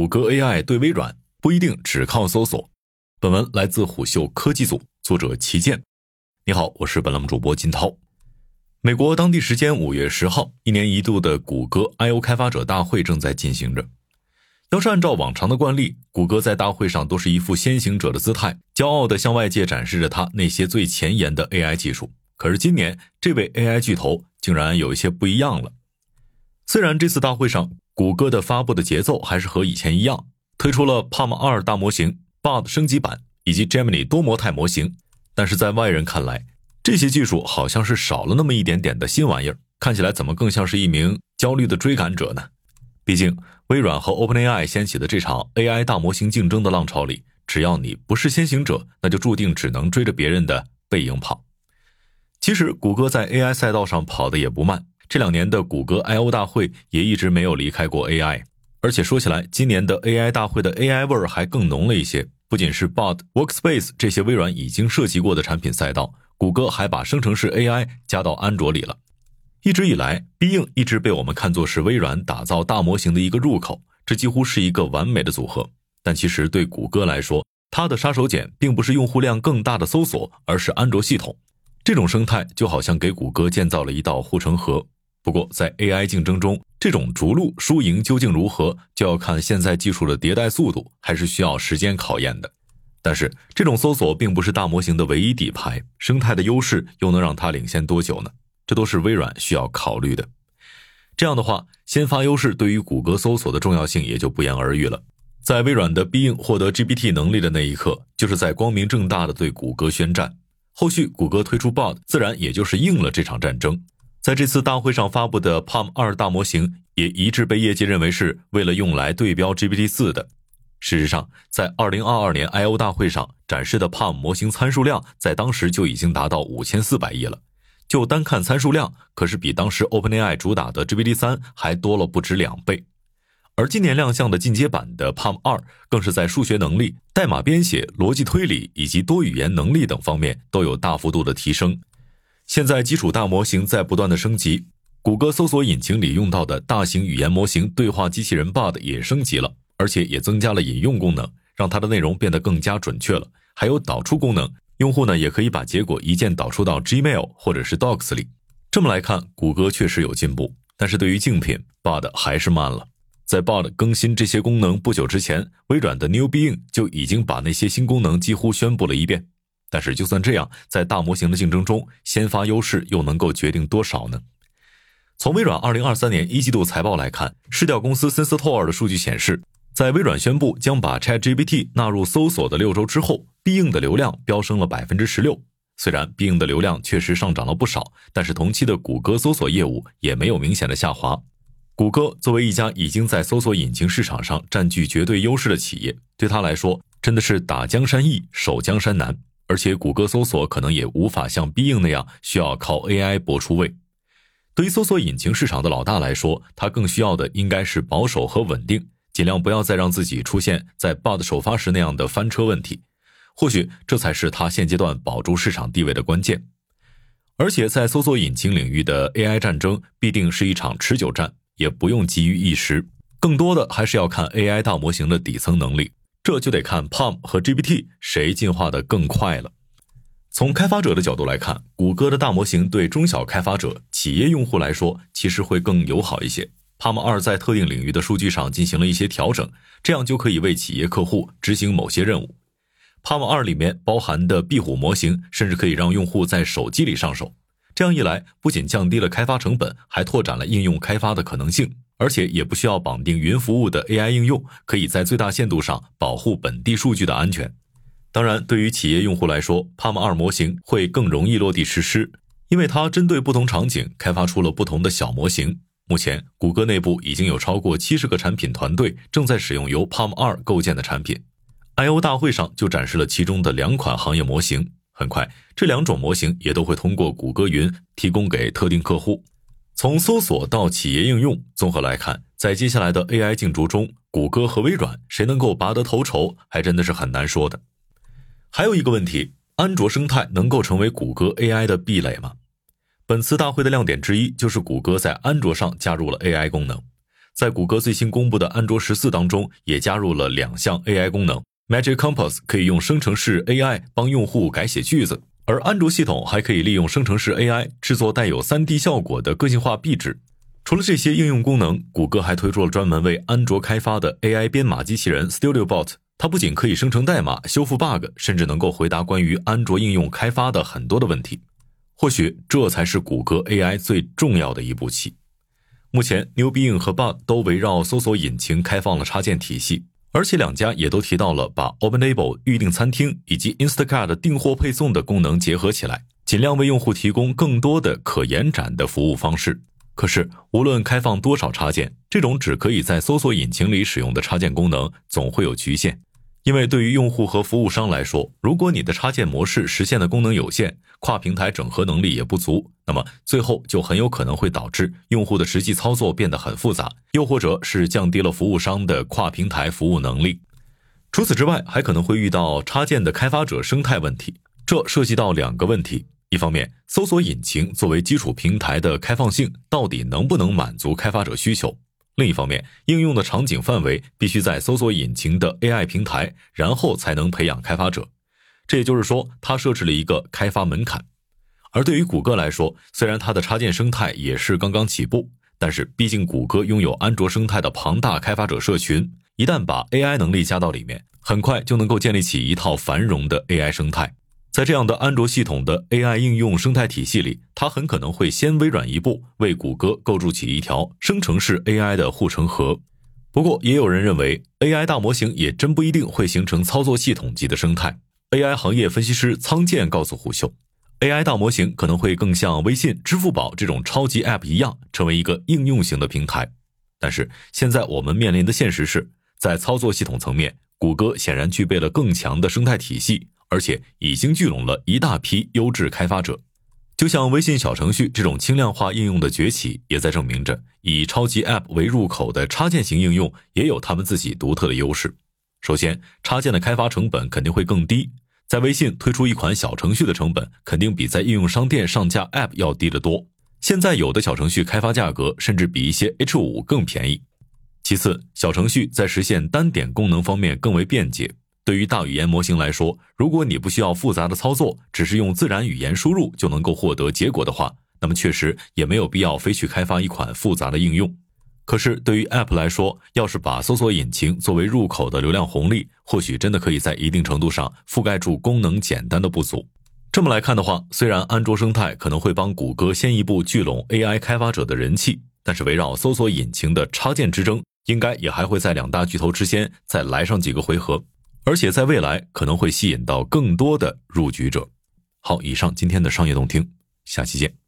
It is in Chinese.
谷歌 AI 对微软不一定只靠搜索。本文来自虎嗅科技组，作者齐健。你好，我是本栏目主播金涛。美国当地时间五月十号，一年一度的谷歌 I/O 开发者大会正在进行着。要是按照往常的惯例，谷歌在大会上都是一副先行者的姿态，骄傲地向外界展示着它那些最前沿的 AI 技术。可是今年，这位 AI 巨头竟然有一些不一样了。虽然这次大会上，谷歌的发布的节奏还是和以前一样，推出了 Palm 二大模型、Bard 升级版以及 Gemini 多模态模型，但是在外人看来，这些技术好像是少了那么一点点的新玩意儿，看起来怎么更像是一名焦虑的追赶者呢？毕竟，微软和 OpenAI 掀起的这场 AI 大模型竞争的浪潮里，只要你不是先行者，那就注定只能追着别人的背影跑。其实，谷歌在 AI 赛道上跑的也不慢。这两年的谷歌 I/O 大会也一直没有离开过 AI，而且说起来，今年的 AI 大会的 AI 味儿还更浓了一些。不仅是 Bot、Workspace 这些微软已经涉及过的产品赛道，谷歌还把生成式 AI 加到安卓里了。一直以来，Bing 一直被我们看作是微软打造大模型的一个入口，这几乎是一个完美的组合。但其实对谷歌来说，它的杀手锏并不是用户量更大的搜索，而是安卓系统。这种生态就好像给谷歌建造了一道护城河。不过，在 AI 竞争中，这种逐鹿输赢究竟如何，就要看现在技术的迭代速度，还是需要时间考验的。但是，这种搜索并不是大模型的唯一底牌，生态的优势又能让它领先多久呢？这都是微软需要考虑的。这样的话，先发优势对于谷歌搜索的重要性也就不言而喻了。在微软的 Bing 获得 GPT 能力的那一刻，就是在光明正大的对谷歌宣战。后续谷歌推出 Bard，自然也就是应了这场战争。在这次大会上发布的 Palm 二大模型，也一致被业界认为是为了用来对标 GPT 四的。事实上，在2022年 I/O 大会上展示的 Palm 模型参数量，在当时就已经达到5400亿了。就单看参数量，可是比当时 OpenAI 主打的 GPT 三还多了不止两倍。而今年亮相的进阶版的 Palm 二，更是在数学能力、代码编写、逻辑推理以及多语言能力等方面都有大幅度的提升。现在基础大模型在不断的升级，谷歌搜索引擎里用到的大型语言模型对话机器人 Bard 也升级了，而且也增加了引用功能，让它的内容变得更加准确了。还有导出功能，用户呢也可以把结果一键导出到 Gmail 或者是 Docs 里。这么来看，谷歌确实有进步，但是对于竞品 Bard 还是慢了。在 Bard 更新这些功能不久之前，微软的 New Bing 就已经把那些新功能几乎宣布了一遍。但是，就算这样，在大模型的竞争中，先发优势又能够决定多少呢？从微软二零二三年一季度财报来看，市调公司 Sensor 的数据显示，在微软宣布将把 ChatGPT 纳入搜索的六周之后，必应的流量飙升了百分之十六。虽然必应的流量确实上涨了不少，但是同期的谷歌搜索业务也没有明显的下滑。谷歌作为一家已经在搜索引擎市场上占据绝对优势的企业，对他来说真的是打江山易，守江山难。而且，谷歌搜索可能也无法像 b 音那样需要靠 AI 搏出位。对于搜索引擎市场的老大来说，他更需要的应该是保守和稳定，尽量不要再让自己出现在 Bard 首发时那样的翻车问题。或许这才是他现阶段保住市场地位的关键。而且，在搜索引擎领域的 AI 战争必定是一场持久战，也不用急于一时，更多的还是要看 AI 大模型的底层能力。这就得看 PAM 和 GPT 谁进化的更快了。从开发者的角度来看，谷歌的大模型对中小开发者、企业用户来说其实会更友好一些。Palm 二在特定领域的数据上进行了一些调整，这样就可以为企业客户执行某些任务。Palm 二里面包含的壁虎模型，甚至可以让用户在手机里上手。这样一来，不仅降低了开发成本，还拓展了应用开发的可能性。而且也不需要绑定云服务的 AI 应用，可以在最大限度上保护本地数据的安全。当然，对于企业用户来说，Palm 二模型会更容易落地实施，因为它针对不同场景开发出了不同的小模型。目前，谷歌内部已经有超过七十个产品团队正在使用由 Palm 二构建的产品。I/O 大会上就展示了其中的两款行业模型。很快，这两种模型也都会通过谷歌云提供给特定客户。从搜索到企业应用，综合来看，在接下来的 AI 竞逐中，谷歌和微软谁能够拔得头筹，还真的是很难说的。还有一个问题，安卓生态能够成为谷歌 AI 的壁垒吗？本次大会的亮点之一就是谷歌在安卓上加入了 AI 功能。在谷歌最新公布的安卓十四当中，也加入了两项 AI 功能。Magic Compass 可以用生成式 AI 帮用户改写句子，而安卓系统还可以利用生成式 AI 制作带有 3D 效果的个性化壁纸。除了这些应用功能，谷歌还推出了专门为安卓开发的 AI 编码机器人 StudioBot。它不仅可以生成代码、修复 bug，甚至能够回答关于安卓应用开发的很多的问题。或许这才是谷歌 AI 最重要的一步棋。目前，New Bing 和 Bug 都围绕搜索引擎开放了插件体系，而且两家也都提到了把 OpenTable 预订餐厅以及 Instacart 订货配送的功能结合起来，尽量为用户提供更多的可延展的服务方式。可是，无论开放多少插件，这种只可以在搜索引擎里使用的插件功能总会有局限。因为对于用户和服务商来说，如果你的插件模式实现的功能有限，跨平台整合能力也不足，那么最后就很有可能会导致用户的实际操作变得很复杂，又或者是降低了服务商的跨平台服务能力。除此之外，还可能会遇到插件的开发者生态问题，这涉及到两个问题：一方面，搜索引擎作为基础平台的开放性到底能不能满足开发者需求？另一方面，应用的场景范围必须在搜索引擎的 AI 平台，然后才能培养开发者。这也就是说，它设置了一个开发门槛。而对于谷歌来说，虽然它的插件生态也是刚刚起步，但是毕竟谷歌拥有安卓生态的庞大开发者社群，一旦把 AI 能力加到里面，很快就能够建立起一套繁荣的 AI 生态。在这样的安卓系统的 AI 应用生态体系里，它很可能会先微软一步，为谷歌构筑起一条生成式 AI 的护城河。不过，也有人认为，AI 大模型也真不一定会形成操作系统级的生态。AI 行业分析师仓健告诉虎嗅，AI 大模型可能会更像微信、支付宝这种超级 App 一样，成为一个应用型的平台。但是，现在我们面临的现实是，在操作系统层面，谷歌显然具备了更强的生态体系。而且已经聚拢了一大批优质开发者，就像微信小程序这种轻量化应用的崛起，也在证明着以超级 App 为入口的插件型应用也有他们自己独特的优势。首先，插件的开发成本肯定会更低，在微信推出一款小程序的成本肯定比在应用商店上架 App 要低得多。现在有的小程序开发价格甚至比一些 H 五更便宜。其次，小程序在实现单点功能方面更为便捷。对于大语言模型来说，如果你不需要复杂的操作，只是用自然语言输入就能够获得结果的话，那么确实也没有必要非去开发一款复杂的应用。可是对于 App 来说，要是把搜索引擎作为入口的流量红利，或许真的可以在一定程度上覆盖住功能简单的不足。这么来看的话，虽然安卓生态可能会帮谷歌先一步聚拢 AI 开发者的人气，但是围绕搜索引擎的插件之争，应该也还会在两大巨头之间再来上几个回合。而且在未来可能会吸引到更多的入局者。好，以上今天的商业动听，下期见。